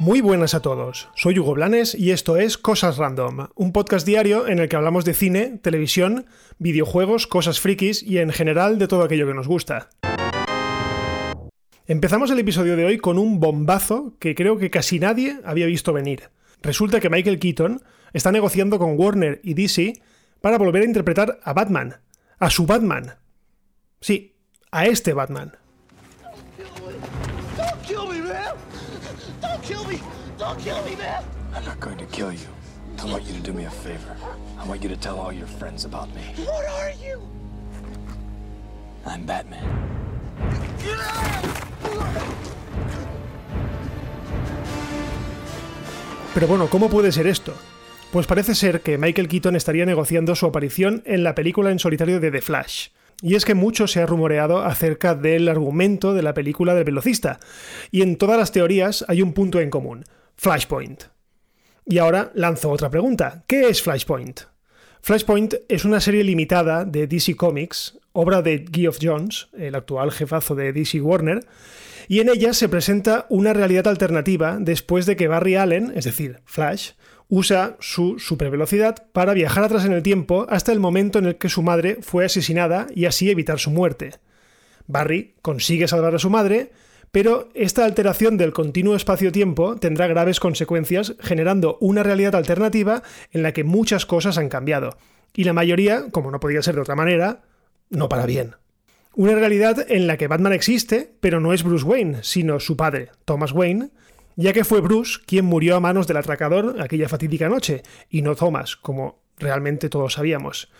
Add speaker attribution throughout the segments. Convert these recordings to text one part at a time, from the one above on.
Speaker 1: Muy buenas a todos, soy Hugo Blanes y esto es Cosas Random, un podcast diario en el que hablamos de cine, televisión, videojuegos, cosas frikis y en general de todo aquello que nos gusta. Empezamos el episodio de hoy con un bombazo que creo que casi nadie había visto venir. Resulta que Michael Keaton está negociando con Warner y DC para volver a interpretar a Batman, a su Batman. Sí, a este Batman. Don't kill me, man! I'm not going to kill you. I want you to do me a favor. I want you to tell all your friends about me. What are you? I'm Batman. Pero bueno, ¿cómo puede ser esto? Pues parece ser que Michael Keaton estaría negociando su aparición en la película en solitario de The Flash. Y es que mucho se ha rumoreado acerca del argumento de la película del velocista, y en todas las teorías hay un punto en común. Flashpoint. Y ahora lanzo otra pregunta. ¿Qué es Flashpoint? Flashpoint es una serie limitada de DC Comics, obra de Geoff Jones, el actual jefazo de DC Warner, y en ella se presenta una realidad alternativa después de que Barry Allen, es decir, Flash, usa su supervelocidad para viajar atrás en el tiempo hasta el momento en el que su madre fue asesinada y así evitar su muerte. Barry consigue salvar a su madre, pero esta alteración del continuo espacio-tiempo tendrá graves consecuencias, generando una realidad alternativa en la que muchas cosas han cambiado. Y la mayoría, como no podía ser de otra manera, no para bien. Una realidad en la que Batman existe, pero no es Bruce Wayne, sino su padre, Thomas Wayne, ya que fue Bruce quien murió a manos del atracador aquella fatídica noche, y no Thomas, como realmente todos sabíamos.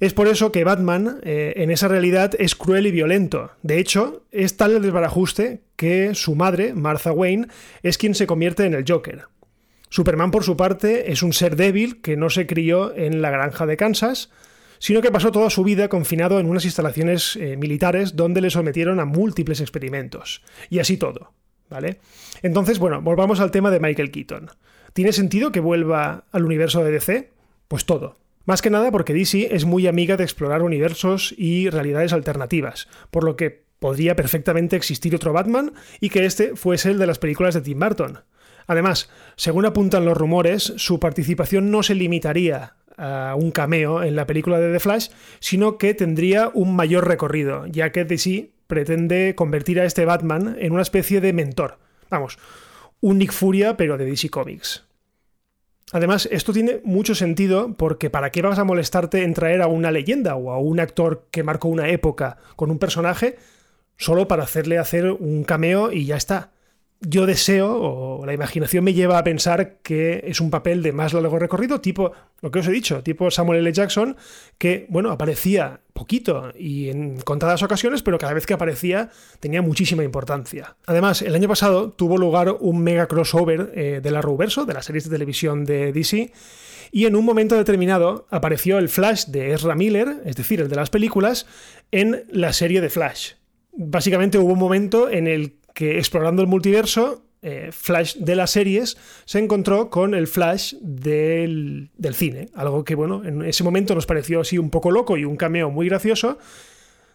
Speaker 1: Es por eso que Batman eh, en esa realidad es cruel y violento. De hecho, es tal el desbarajuste que su madre, Martha Wayne, es quien se convierte en el Joker. Superman, por su parte, es un ser débil que no se crió en la granja de Kansas, sino que pasó toda su vida confinado en unas instalaciones eh, militares donde le sometieron a múltiples experimentos. Y así todo. ¿Vale? Entonces, bueno, volvamos al tema de Michael Keaton. ¿Tiene sentido que vuelva al universo de DC? Pues todo. Más que nada porque DC es muy amiga de explorar universos y realidades alternativas, por lo que podría perfectamente existir otro Batman y que este fuese el de las películas de Tim Burton. Además, según apuntan los rumores, su participación no se limitaría a un cameo en la película de The Flash, sino que tendría un mayor recorrido, ya que DC pretende convertir a este Batman en una especie de mentor. Vamos, un Nick Furia pero de DC Comics. Además, esto tiene mucho sentido porque ¿para qué vas a molestarte en traer a una leyenda o a un actor que marcó una época con un personaje solo para hacerle hacer un cameo y ya está? Yo deseo, o la imaginación me lleva a pensar que es un papel de más largo recorrido, tipo lo que os he dicho, tipo Samuel L. Jackson, que, bueno, aparecía poquito y en contadas ocasiones, pero cada vez que aparecía tenía muchísima importancia. Además, el año pasado tuvo lugar un mega crossover eh, de la Arrowverso, de las series de televisión de DC, y en un momento determinado apareció el Flash de Ezra Miller, es decir, el de las películas, en la serie de Flash. Básicamente hubo un momento en el que explorando el multiverso, eh, Flash de las series se encontró con el Flash del, cine. Algo que, bueno, en ese momento nos pareció así un poco loco y un cameo muy gracioso.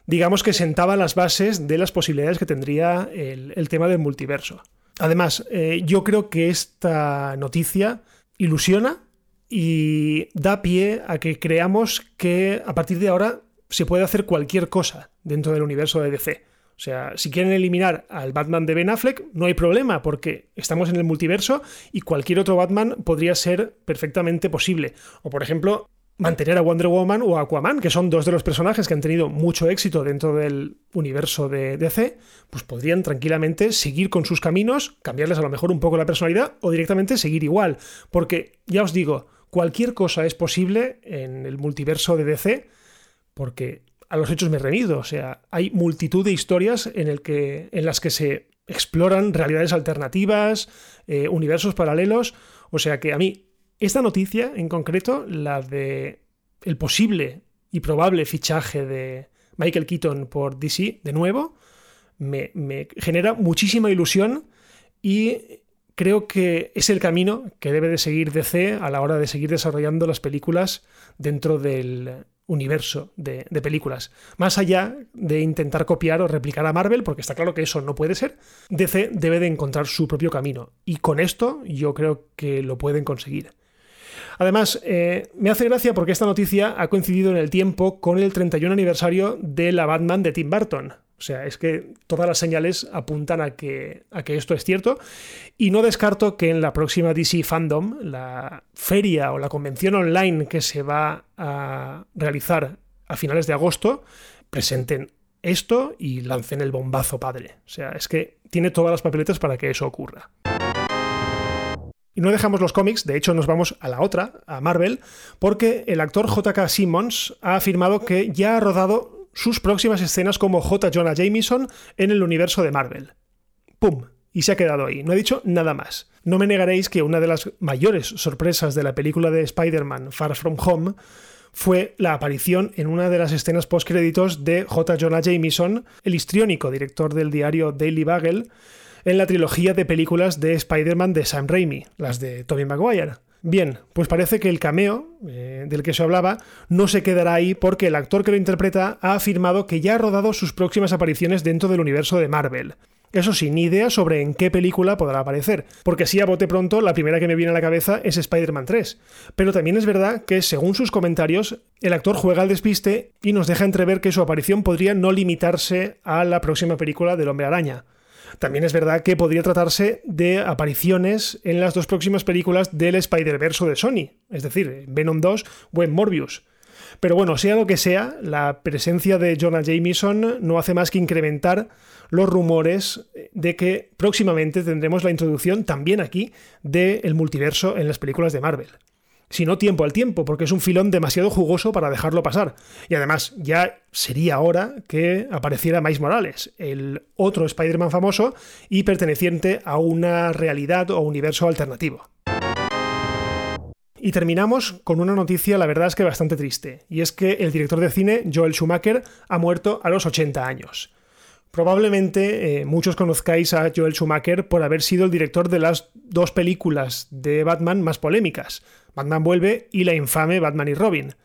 Speaker 1: Digamos que sentaba las bases de las posibilidades que tendría el, tema del multiverso. Además, eh, yo creo que esta noticia ilusiona y da pie a que creamos que a partir de ahora se puede hacer cualquier cosa dentro del universo de DC. O sea, si quieren eliminar al Batman de Ben Affleck, no hay problema, porque estamos en el multiverso y cualquier otro Batman podría ser perfectamente posible. O, por ejemplo, mantener a Wonder Woman o Aquaman, que son dos de los personajes que han tenido mucho éxito dentro del universo de DC, pues podrían tranquilamente seguir con sus caminos, cambiarles a lo mejor un poco la personalidad o directamente seguir igual. Porque, ya os digo, cualquier cosa es posible en el multiverso de DC, porque a los hechos me remito. O sea, hay multitud de historias en, el que, en las que se exploran realidades alternativas, eh, universos paralelos. O sea que a mí, esta noticia en concreto, la de el posible y probable fichaje de Michael Keaton por DC de nuevo, me, me genera muchísima ilusión y creo que es el camino que debe de seguir DC a la hora de seguir desarrollando las películas dentro del universo de, películas. Más allá de intentar copiar o replicar a Marvel, porque está claro que eso no puede ser, DC debe de encontrar su propio camino. Y con esto yo creo que lo pueden conseguir. Además, eh, me hace gracia porque esta noticia ha coincidido en el tiempo con el 31 aniversario de la Batman de Tim Burton. O sea, es que todas las señales apuntan a que, a que esto es cierto. Y no descarto que en la próxima DC Fandom, la feria o la convención online que se va a realizar a finales de agosto, presenten esto y lancen el bombazo padre. O sea, es que tiene todas las papeletas para que eso ocurra. Y no dejamos los cómics, de hecho nos vamos a la otra, a Marvel, porque el actor JK Simmons ha afirmado que ya ha rodado sus próximas escenas como J. Jonah Jameson en el universo de Marvel. ¡Pum! Y se ha quedado ahí, no ha dicho nada más. No me negaréis que una de las mayores sorpresas de la película de Spider-Man Far From Home fue la aparición en una de las escenas postcréditos de J. Jonah Jameson, el histriónico director del diario Daily Bugle, en la trilogía de películas de Spider-Man de Sam Raimi, las de Tobey Maguire. Bien, pues parece que el cameo eh, del que se hablaba no se quedará ahí porque el actor que lo interpreta ha afirmado que ya ha rodado sus próximas apariciones dentro del universo de Marvel. Eso sí, ni idea sobre en qué película podrá aparecer, porque si a bote pronto la primera que me viene a la cabeza es Spider-Man 3. Pero también es verdad que, según sus comentarios, el actor juega al despiste y nos deja entrever que su aparición podría no limitarse a la próxima película del Hombre Araña. También es verdad que podría tratarse de apariciones en las dos próximas películas del Spider-Verse de Sony, es decir, Venom 2 o en Morbius. Pero bueno, sea lo que sea, la presencia de Jonah Jameson no hace más que incrementar los rumores de que próximamente tendremos la introducción también aquí del multiverso en las películas de Marvel sino tiempo al tiempo, porque es un filón demasiado jugoso para dejarlo pasar. Y además, ya sería hora que apareciera Miles Morales, el otro Spider-Man famoso y perteneciente a una realidad o universo alternativo. Y terminamos con una noticia, la verdad es que bastante triste, y es que el director de cine, Joel Schumacher, ha muerto a los 80 años. Probablemente eh, muchos conozcáis a Joel Schumacher por haber sido el director de las dos películas de Batman más polémicas, Batman vuelve y la infame Batman y Robin.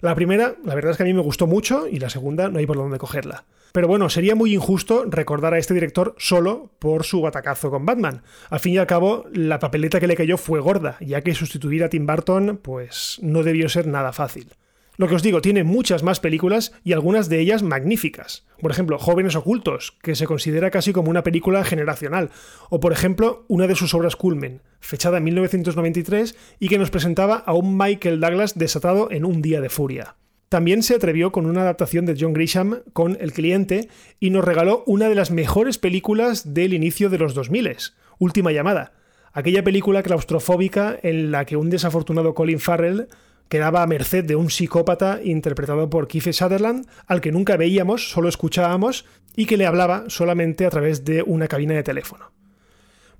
Speaker 1: La primera, la verdad es que a mí me gustó mucho y la segunda no hay por dónde cogerla. Pero bueno, sería muy injusto recordar a este director solo por su batacazo con Batman. Al fin y al cabo, la papeleta que le cayó fue gorda, ya que sustituir a Tim Burton pues no debió ser nada fácil. Lo que os digo, tiene muchas más películas y algunas de ellas magníficas. Por ejemplo, Jóvenes Ocultos, que se considera casi como una película generacional. O por ejemplo, una de sus obras Culmen, fechada en 1993 y que nos presentaba a un Michael Douglas desatado en un día de furia. También se atrevió con una adaptación de John Grisham con El cliente y nos regaló una de las mejores películas del inicio de los 2000, Última llamada, aquella película claustrofóbica en la que un desafortunado Colin Farrell quedaba a merced de un psicópata interpretado por Keith Sutherland, al que nunca veíamos, solo escuchábamos, y que le hablaba solamente a través de una cabina de teléfono.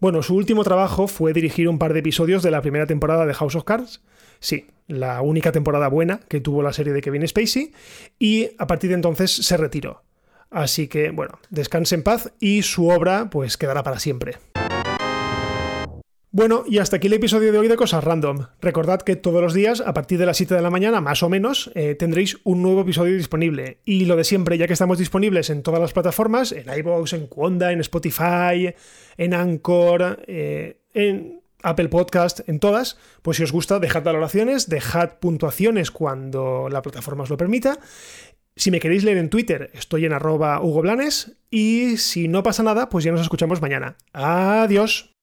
Speaker 1: Bueno, su último trabajo fue dirigir un par de episodios de la primera temporada de House of Cards. Sí, la única temporada buena que tuvo la serie de Kevin Spacey, y a partir de entonces se retiró. Así que, bueno, descanse en paz y su obra pues quedará para siempre. Bueno, y hasta aquí el episodio de hoy de Cosas Random. Recordad que todos los días, a partir de las 7 de la mañana, más o menos, eh, tendréis un nuevo episodio disponible. Y lo de siempre, ya que estamos disponibles en todas las plataformas, en iVoox, en Quonda, en Spotify, en Anchor, eh, en Apple Podcast, en todas, pues si os gusta, dejad valoraciones, dejad puntuaciones cuando la plataforma os lo permita. Si me queréis leer en Twitter, estoy en arroba Hugo. Y si no pasa nada, pues ya nos escuchamos mañana. Adiós.